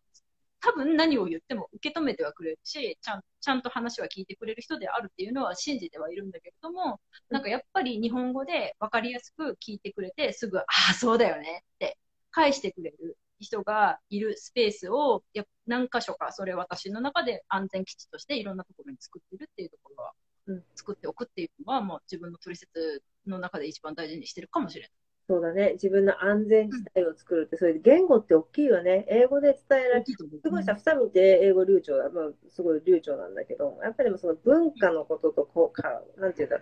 多分何を言っても受け止めてはくれるし、ちゃんちゃんと話は聞いてくれる人であるっていうのは信じてはいるんだけれども、なんかやっぱり日本語で分かりやすく聞いてくれて、すぐ、ああ、そうだよねって返してくれる人がいるスペースを、や何箇所か、それ私の中で安全基地としていろんなところに作ってるっていうところは、うん作っておくっていうのは、もう自分の取説の中で一番大事にしてるかもしれない。そうだね。自分の安全地帯を作るって、それで言語って大きいよね。英語で伝えられ大きいと思うすごいさ、ふさみって英語流暢だ、まあ、すごい流暢なんだけど、やっぱりもその文化のこととこうか、なんていうんだ、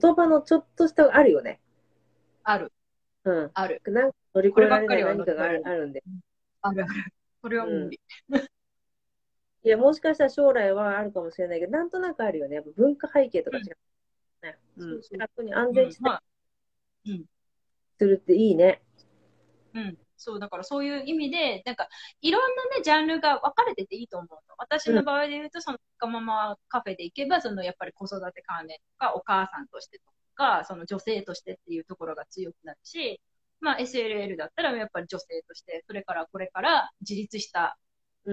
言葉のちょっとしたあるよね。ある、うん。ある、なんか乗り越えられない何かがあるあるんで。あるある。それは無理。いや、もしかしたら将来はあるかもしれないけど、なんとなくあるよね。やっぱ文化背景とか違う。ね。うん。そうそうあそこに安全地帯うんまあするっていいね。うん。そう、だからそういう意味で、なんか、いろんなね、ジャンルが分かれてていいと思うの。私の場合で言うと、その、かままカフェで行けば、その、やっぱり子育て関連とか、お母さんとしてとか、その女性としてっていうところが強くなるし、まあ、SLL だったら、やっぱり女性として、それからこれから自立した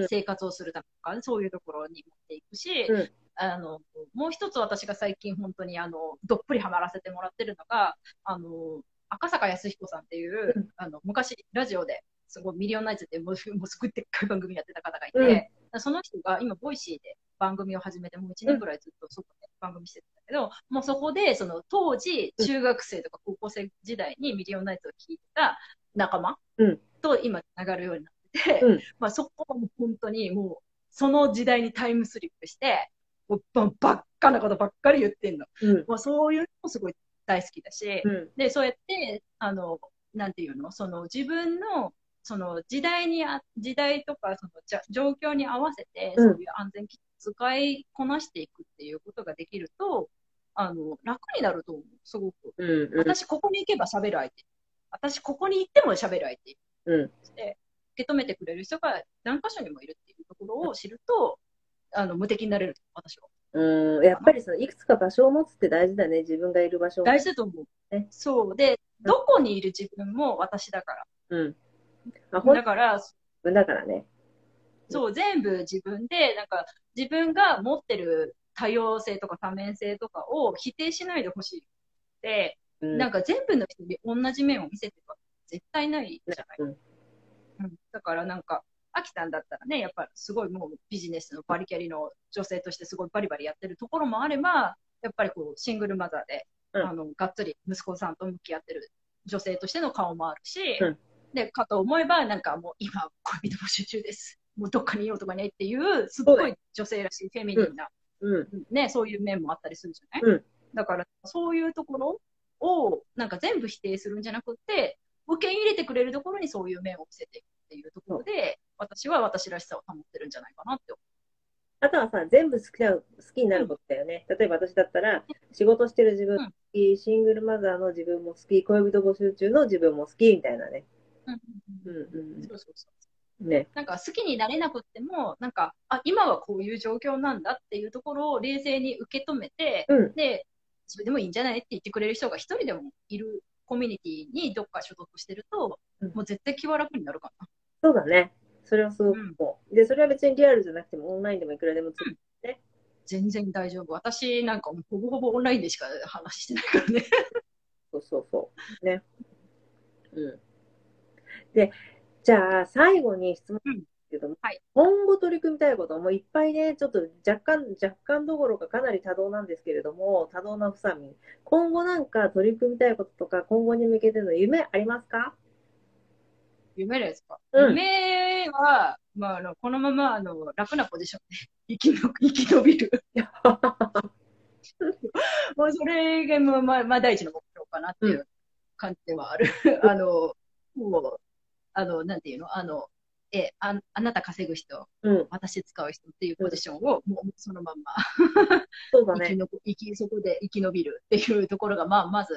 生活をするためとか、そういうところに持っていくし、うんあの、もう一つ私が最近本当にあの、どっぷりハマらせてもらってるのが、あの、赤坂泰彦さんっていう、うんあの、昔、ラジオで、すごいミリオンナイツってもう、もうすごいでっかい番組やってた方がいて、その人が今、 Voicy で番組を始めて、もう1年くらいずっとそこで番組してたんだけど、もうそこで、その当時、中学生とか高校生時代にミリオンナイツを聞いてた仲間うんと今つながるようになってて、うんまあそこはもう本当にもう、その時代にタイムスリップして、もうばばっかなことばっかり言ってんの。うん。まあそういうのもすごい大好きだし、うん。で、そうやって、あの、なんていうの？その自分の、その時代にあ、時代とか、そのじゃ状況に合わせて、うんそういう安全基地使いこなしていくっていうことができると、あの、楽になると思う、すごく。うん。うん。私、ここに行けば喋る相手。私ここに行っても喋る相手うん。で、受け止めてくれる人が何箇所にもいるっていうところを知ると、あの、無敵になれると、私は。うん、やっぱりそのいくつか場所を持つって大事だね。自分がいる場所を。大事だと思うね。そう。で、どこにいる自分も私だかうん。まあ、だから、分だからね。そう、全部自分で、なんか、自分が持ってる多様性とか多面性とかを否定しないでほしい。で、うん。なんか全部の人に同じ面を見せてるわけ絶対ないじゃない。うんうん、だからなんか、アキさんだったらね、やっぱすごいもうビジネスのバリキャリの女性としてすごいバリバリやってるところもあれば、やっぱりこうシングルマザーで、うん。あの、がっつり息子さんと向き合ってる女性としての顔もあるし、うん。で、かと思えば、なんかもう今恋人募集中です。もうどっかにいようとかねっていう、すっごい女性らしいフェミニンな、うん。ね、そういう面もあったりするじゃない、うん。だから、そういうところを、なんか全部否定するんじゃなくて、受け入れてくれるところにそういう面を見せていくっていうところで、私は私らしさを保ってるんじゃないかなって思あとはさ、全部好きな、好きになることだよね。例えば私だったら、仕事してる自分も好き、シングルマザーの自分も好き、恋人募集中の自分も好きみたいなね。う。うんうんそうそうそう。うん。ね。なんか好きになれなくっても、なんか、あ、今はこういう状況なんだっていうところを冷静に受け止めて、うん。で、それでもいいんじゃないって言ってくれる人が一人でもいるコミュニティにどっか所属してると、うんもう絶対気は楽になるかな。そうだね。それはすごく思う。で、それは別にリアルじゃなくてもオンラインでもいくらでもつく。全然大丈夫。私なんかほぼほぼオンラインでしか話してないからね。そうそうそう。ね。うん。で、じゃあ最後に質問ですけども、はい今後取り組みたいこともいっぱいね、ちょっと若干、若干どころかかなり多動なんですけれども、多動なふさみん。今後なんか取り組みたいこととか、今後に向けての夢ありますか？夢ですか、うん夢は、まあ、あの、このまま、あの、楽なポジションで 生きの、生き延びる。もうそれが、まあ、まあ、まあ、第一の目標かなっていう感じではある。あの、もう、あの、なんていうの？あの、え、あ、あなた稼ぐ人、うん、私使う人っていうポジションを、もうそのまんま、そうだね。生きの、生き、そこで生き延びるっていうところが、まあ、まず、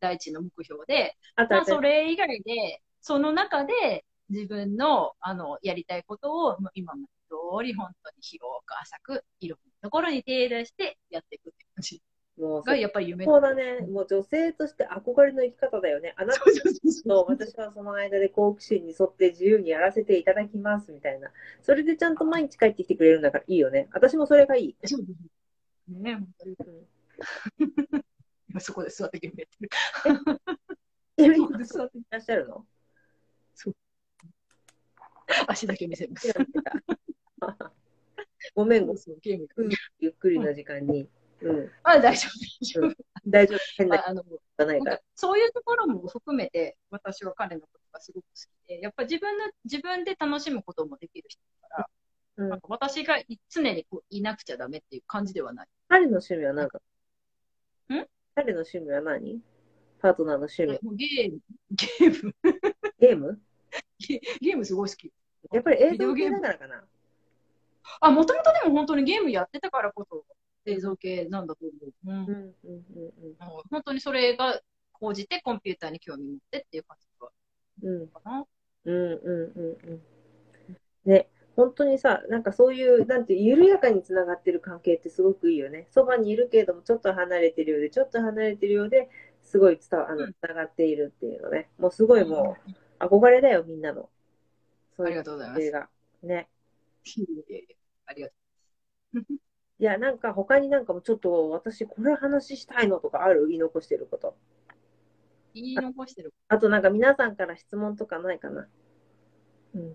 第一の目標で、あまあ、それ以外で、その中で自分の、あの、やりたいことを、もう今まで通り、本当に広く浅く、いろんなところに手出してやっていくって感じもうが、やっぱり夢そうだね。もう女性として憧れの生き方だよね。あなたと私はその間で好奇心に沿って自由にやらせていただきますみたいな。それでちゃんと毎日帰ってきてくれるんだからいいよね。私もそれがいい。ね、本当に。今そこで座ってゲームやってる。え、そこで座っていらっしゃるの？足だけ見せます。ごめん、ごめんそうゲーム。ゆっくりな時間に。うん。あ、大丈夫、大丈夫。大丈夫。変なこああの、ないから。そういうところも含めて、私は彼のことがすごく好きで、やっぱ自分の、自分で楽しむこともできる人だから、うんなんか私が常にこういなくちゃダメっていう感じではない。彼の趣味は何か？ん？彼の趣味は何？パートナーの趣味。ゲーム、ゲーム、ゲーム？ゲ ゲームすごい好き。やっぱり映像系だからかな。あ、もともとでも本当にゲームやってたからこそ映像系なんだと思う。うん。うんうんうんもう本当にそれが講じてコンピューターに興味持ってっていう感じがうん。うんかな。うんうんうんうん。ね、本当にさ、なんかそういう、なんて緩やかにつながってる関係ってすごくいいよね。そばにいるけれども、ちょっと離れてるようで、ちょっと離れてるようで、すごい伝わ、あの、うんつながっているっていうのね。もうすごいもう、憧れだよ、みんなの。そありがとうございます。映画。ね。いえいえありがといや、なんか他になんかもちょっと、私これ話したいのとかある？言い残してること。う。言い残してる。あとなんか皆さんから質問とかないかな？うん。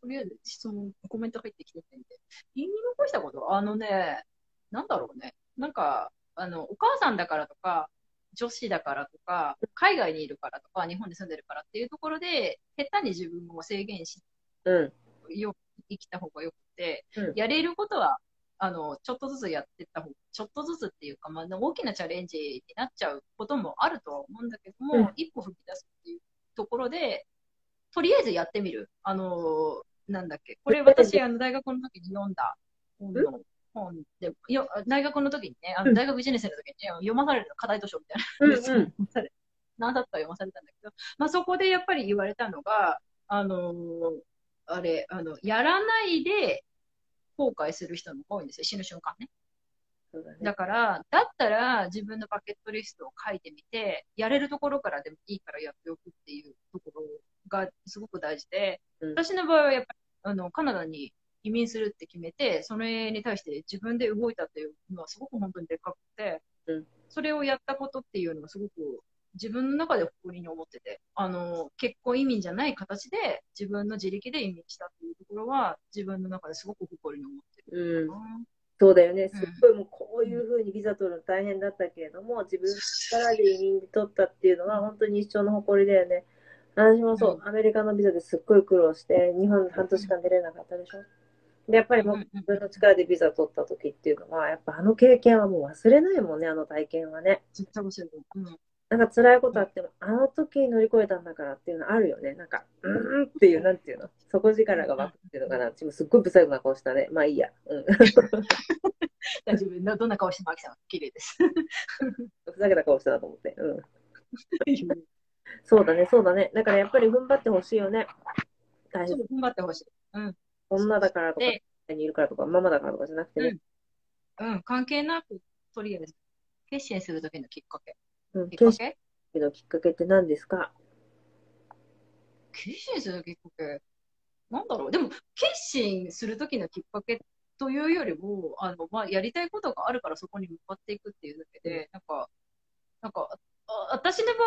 とりあえず質問、コメント入ってきててんで。言い残したこと？あのね、なんだろうね。なんか、あの、お母さんだからとか、女子だからとか、海外にいるからとか、日本に住んでるからっていうところで、下手に自分を制限し、うん。よ、生きた方がよくて、うんやれることは、あの、ちょっとずつやってった方ちょっとずつっていうか、まあ、大きなチャレンジになっちゃうこともあるとは思うんだけども、うん一歩踏み出すっていうところで、とりあえずやってみる。あの、なんだっけ、これ私、あの、大学の時に読んだ本の、本で、よ大学の時にね、あうんの大学1年生の時にね、読まされる課題図書みたいなうんうん。読まされ何冊か読まされたんだけど、まあそこでやっぱり言われたのが、あのーあれ、あの、やらないで後悔する人も多いんですよ、死ぬ瞬間ね。だね。だから、だったら自分のバケットリストを書いてみて、やれるところからでもいいからやっておくっていうところがすごく大事で、うん私の場合はやっぱりあのカナダに移民するって決めて、それに対して自分で動いたっていうのはすごく本当にでっかくて、うんそれをやったことっていうのはすごく自分の中で誇りに思ってて、あの、結婚移民じゃない形で自分の自力で移民したっていうところは自分の中ですごく誇りに思ってるうん。そうだよね。うんすっごいもうこういうふうにビザ取るの大変だったけれども、自分の力で移民で取ったっていうのは本当に一生の誇りだよね。私もそうう、アメリカのビザですっごい苦労して、日本半年間出れなかったでしょ。で、やっぱりもう自分の力でビザ取った時っていうのは、やっぱあの経験はもう忘れないもんね、あの体験はね。絶対面白いと思う。うんなんか辛いことあっても、あの時に乗り越えたんだからっていうのあるよね。なんか、うーんっていう、なんていうの？底力が湧くっていうのかな。私もすっごい不細工な顔したね。まあいいや。うん。大丈夫。などんな顔しても、アキさんは綺麗です。ふざけた顔したなと思って。うん。そうだね、そうだね。だからやっぱり踏ん張ってほしいよね。大変ちょっ。と踏ん張ってほしい。うん。女だからとか、で、にいるからとか、ママだからとかじゃなくてね。うん、関係なく、とりあえず、決心するときのきっかけ。うん。きっか決け心のきっかけって何ですか？決心するきっかけ？なんだろう。でも、決心するときのきっかけというよりも、あの、まあ、やりたいことがあるからそこに向かっていくっていうだけで、なんか、なんか、あ私の場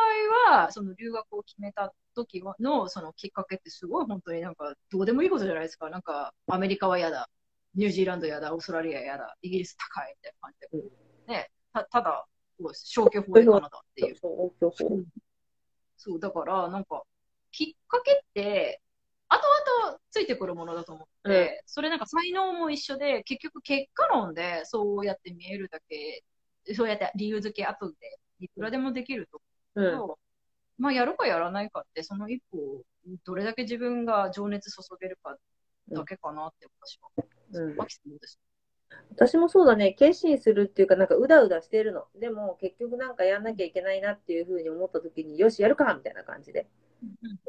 合は、その留学を決めた時はの、そのきっかけってすごい本当になんか、どうでもいいことじゃないですか。なんか、アメリカは嫌だ。ニュージーランド嫌だ。オーストラリア嫌だ。イギリス高いみたいな感じで。ね、たただ、消去法でカナダっていう。そう、だから、なんか、きっかけって、後々ついてくるものだと思って、それなんか才能も一緒で、結局結果論でそうやって見えるだけ、そうやって理由付け後でいくらでもできるとうん。思うと、まあやるかやらないかって、その一歩をどれだけ自分が情熱注げるかだけかなって私は。うんマキさんどうです私もそうだね、決心するっていうか、なんかうだうだしてるの。でも、結局なんかやんなきゃいけないなっていうふうに思った時に、よし、やるかみたいな感じで。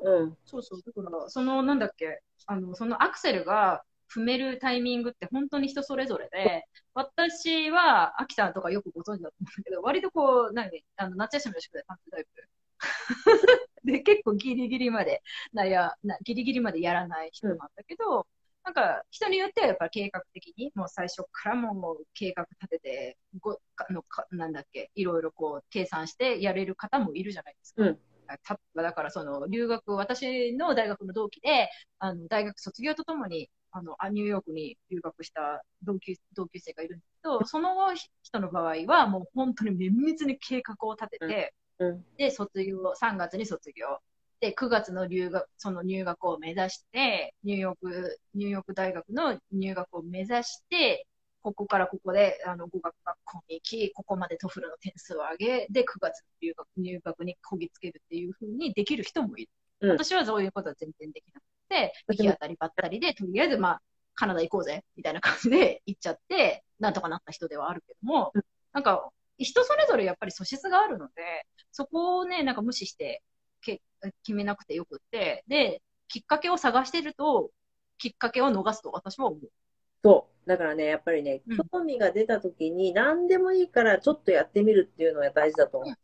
うん。そうそう。だから、その、なんだっけ、あの、そのアクセルが踏めるタイミングって本当に人それぞれで、私は、アキさんとかよくご存知だと思うんだけど、割とこう、何、あの、夏休みの宿題パンツタイプ。で、結構ギリギリまで、なや、な、ギリギリまでやらない人なんだけど、なんか、人によってはやっぱり計画的に、もう最初からもう計画立てて、ご、かのか、なんだっけ、いろいろこう、計算してやれる方もいるじゃないですか。うんただからその留学、私の大学の同期で、あの大学卒業とともにあのあニューヨークに留学した同級同級生がいるんですけど、その人の場合はもう本当に綿密に計画を立てて、うん。で、卒業、3月に卒業。で、9月の留学、その入学を目指して、ニューヨーク、ニューヨーク大学の入学を目指して、ここからここで、あの、語学学校に行き、ここまで TOEFL の点数を上げ、で、9月の留学、入学にこぎつけるっていうふうにできる人もいる。うん私はそういうことは全然できなくて、行き当たりばったりで、とりあえず、まあ、カナダ行こうぜ、みたいな感じで 行っちゃって、なんとかなった人ではあるけども、うんなんか、人それぞれやっぱり素質があるので、そこをね、なんか無視してけ決めなくてよくって、で、きっかけを探してると、きっかけを逃すと私は思う。そう。だからね、やっぱりねうん、興味が出た時に、何でもいいからちょっとやってみるっていうのが大事だと思う。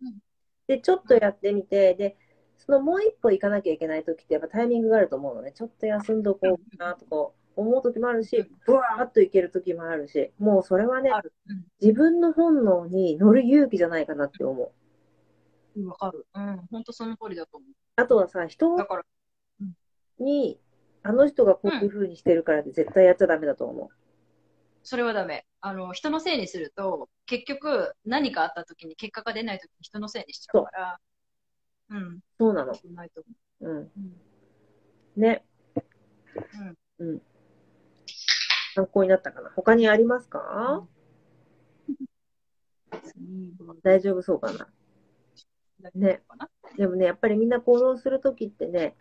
で、ちょっとやってみて、で、そのもう一歩行かなきゃいけない時ってやっぱタイミングがあると思うのね。ちょっと休んどこうかなとか思う時もあるしうん、ブワーっといける時もあるし、もうそれはね。自分の本能に乗る勇気じゃないかなって思う。うん、わかる。うん、本当その通りだと思う。あとはさ、人に、あの人がこういう風にしてるからって絶対やっちゃダメだと思それはダメ。あの、人のせいにすると、結局、何かあった時に結果が出ない時に人のせいにしちゃうから、うん、う。そうなの。ないとうん。思う。ね。うん。参考になったかな。他にありますか？うん。大丈夫そうかな。ねでもね、やっぱりみんな行動するときってね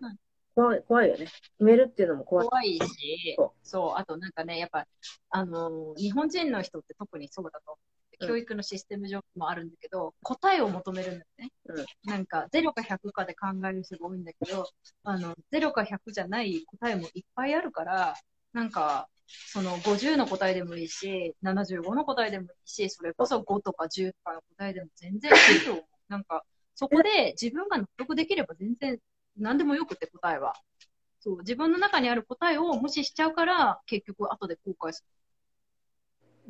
うん、怖い、怖いよね。決めるっていうのも怖い。怖いしそ、そう、あとなんかね、やっぱ、あのー日本人の人って特にそうだと思教育のシステム上もあるんだけど、答えを求めるんだよね。うんなんか、0か100かで考える人が多いんだけど、あの、0か100じゃない答えもいっぱいあるから、なんか、その50の答えでもいいし、75の答えでもいいし、それこそ5とか10とかの答えでも全然いいと思う。なんか、そこで自分が納得できれば全然何でもよくて答えは。そう、自分の中にある答えを無視しちゃうから、結局後で後悔す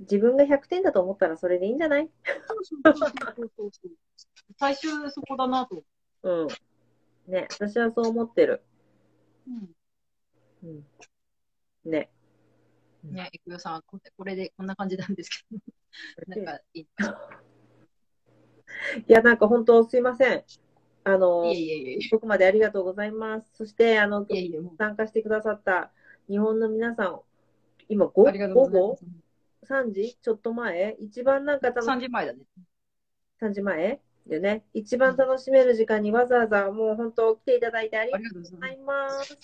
自分が100点だと思ったらそれでいいんじゃない？る。そうそうそうそうそう最終そこだなと。うん。ね、私はそう思ってる。うん。うん。ね。ね、いくよさん、これこれでこんな感じなんですけど、なんかいい。いや、なんか本当すいません。あのいえ、いえいえいここまでありがとうございます。そして、あの、え。いえいえ、も参加してくださった日本の皆さん、今う、午ありがとうござい午後？ます。3時？ちょっと前？一番なんか楽し3時前だね。3時前？よね。一番楽しめる時間にわざわざもう本当来ていただいてありあがとうございます。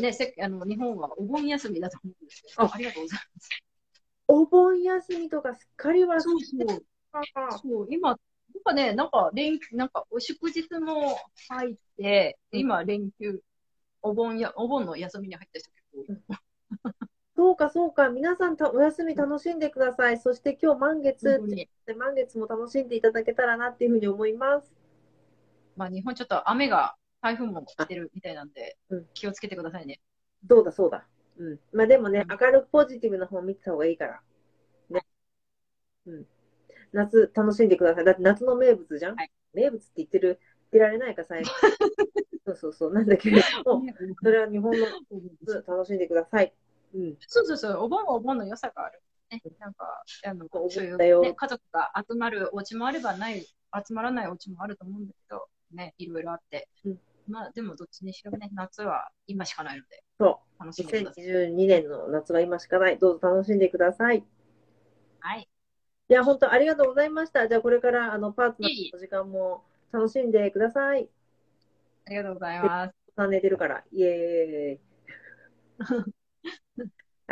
ね、せあの日本はお盆休みだと思うんですけど、あありがとうございます。お盆休みとかすっかり忘れそうそう。てた。そう、今、なんかね、なんか連、なんか、お祝日も入って、うん今、連休、お盆や、お盆の休みに入った人結構、そうかそうか。皆さんたお休み楽しんでください。そして今日満月で満月も楽しんでいただけたらなっていうふうに思います。まあ、日本ちょっと雨が、台風も来てるみたいなんでうん、気をつけてくださいね。そうだそうだ。うん。まあでもね、うん明るくポジティブな方を見てた方がいいから。ね。うん。夏楽しんでください。だって夏の名物じゃん、はい名物って言ってる、言ってられないか、最後。そうそうそう。なんだけれども、それは日本の夏楽しんでください。うん。そうそうそう、お盆はお盆の良さがある。ね、なんか、あの、そういう、だよね、家族が集まるお家もあればない、集まらないお家もあると思うんだけど、ね、いろいろあって。うんまあ、でもどっちにしろね、夏は今しかないので、そう。楽しんでください。2022年の夏は今しかない。どうぞ楽しんでください。いはい。や、本当ありがとうございました。じゃあこれからあのパートナーの時間も楽しんでください。ありがとうございます。さん寝てるから。イエーイ。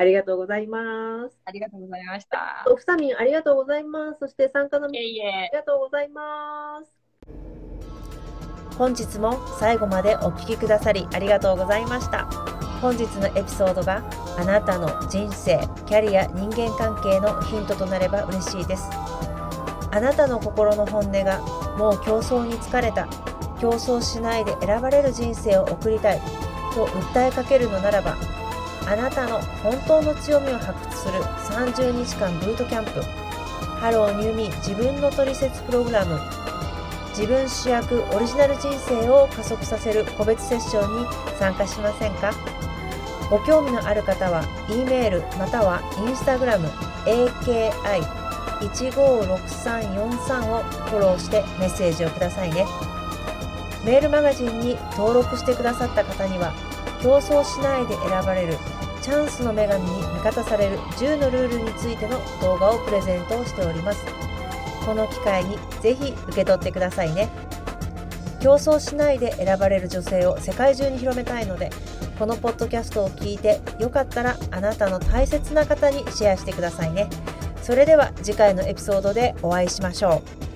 ありがとうございます。ありがとうございました。おふさみんありがとうございます。そして参加のい皆さんあり。がとうございます。本日も最後までお聞きくださりありがとうございました本日のエピソードがあなたの人生キャリア人間関係のヒントとなれば嬉しいですあなたの心の本音がもう競争に疲れた競争しないで選ばれる人生を送りたいと訴えかけるのならばあなたの本当の強みを発掘する30日間ブートキャンプ。 Hello New Me 自分のトリセツプログラム。自分主役オリジナル人生を加速させる個別セッションに参加しませんか？ご興味のある方は E メールまたは Instagram AKI156343 をフォローしてメッセージをくださいね。メールマガジンに登録してくださった方には競争しないで選ばれるチャンスの女神に味方される10のルールについての動画をプレゼントをしております。この機会にぜひ受け取ってくださいね。競争しないで選ばれる女性を世界中に広めたいのでこのポッドキャストを聞いてよかったらあなたの大切な方にシェアしてくださいね。それでは次回のエピソードでお会いしましょう。